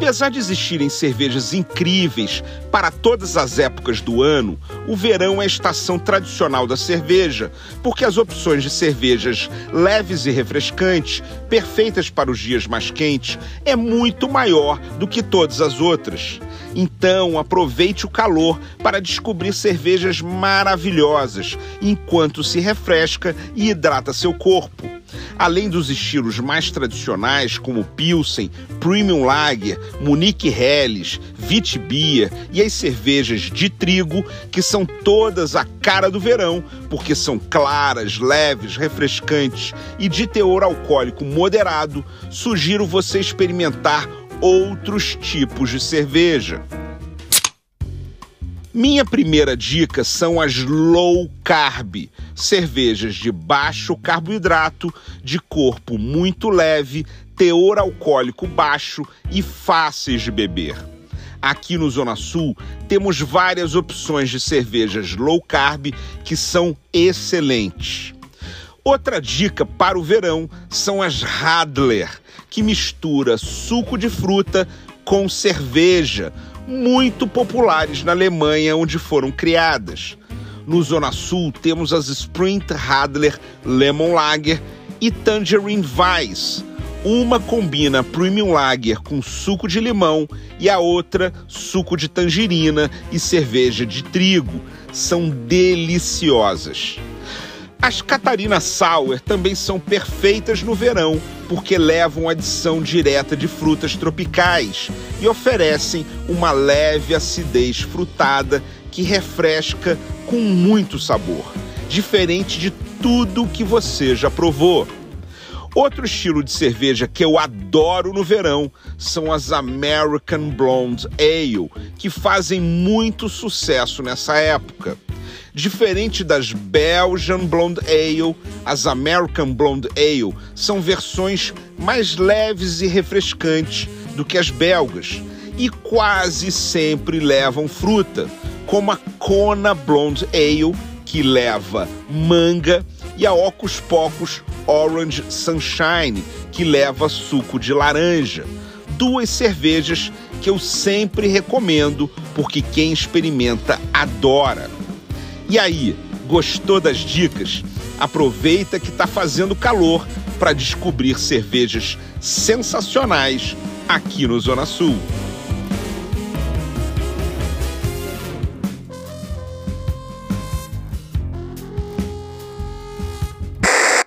Apesar de existirem cervejas incríveis para todas as épocas do ano, o verão é a estação tradicional da cerveja, porque as opções de cervejas leves e refrescantes, perfeitas para os dias mais quentes, é muito maior do que todas as outras. Então, aproveite o calor para descobrir cervejas maravilhosas, enquanto se refresca e hidrata seu corpo. Além dos estilos mais tradicionais, como Pilsen, Premium Lager, Munich Helles, Witbier e as cervejas de trigo, que são todas a cara do verão, porque são claras, leves, refrescantes e de teor alcoólico moderado, sugiro você experimentar outros tipos de cerveja. Minha primeira dica são as low carb, cervejas de baixo carboidrato, de corpo muito leve, teor alcoólico baixo e fáceis de beber. Aqui no Zona Sul temos várias opções de cervejas low carb que são excelentes. Outra dica para o verão são as Radler, que mistura suco de fruta com cerveja, muito populares na Alemanha, onde foram criadas. No Zona Sul temos as Sprint Radler Lemon Lager e Tangerine Weiss. Uma combina Premium Lager com suco de limão e a outra suco de tangerina e cerveja de trigo. São deliciosas. As Catarina Sour também são perfeitas no verão porque levam adição direta de frutas tropicais e oferecem uma leve acidez frutada que refresca com muito sabor, diferente de tudo que você já provou. Outro estilo de cerveja que eu adoro no verão são as American Blonde Ale, que fazem muito sucesso nessa época. Diferente das Belgian Blonde Ale, as American Blonde Ale são versões mais leves e refrescantes do que as belgas e quase sempre levam fruta, como a Kona Blonde Ale, que leva manga, e a Ocus Pocos Orange Sunshine, que leva suco de laranja. Duas cervejas que eu sempre recomendo porque quem experimenta adora. E aí, gostou das dicas? Aproveita que está fazendo calor para descobrir cervejas sensacionais aqui no Zona Sul.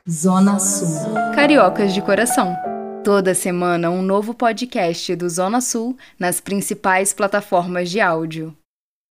Zona Sul. Cariocas de coração. Toda semana um novo podcast do Zona Sul nas principais plataformas de áudio.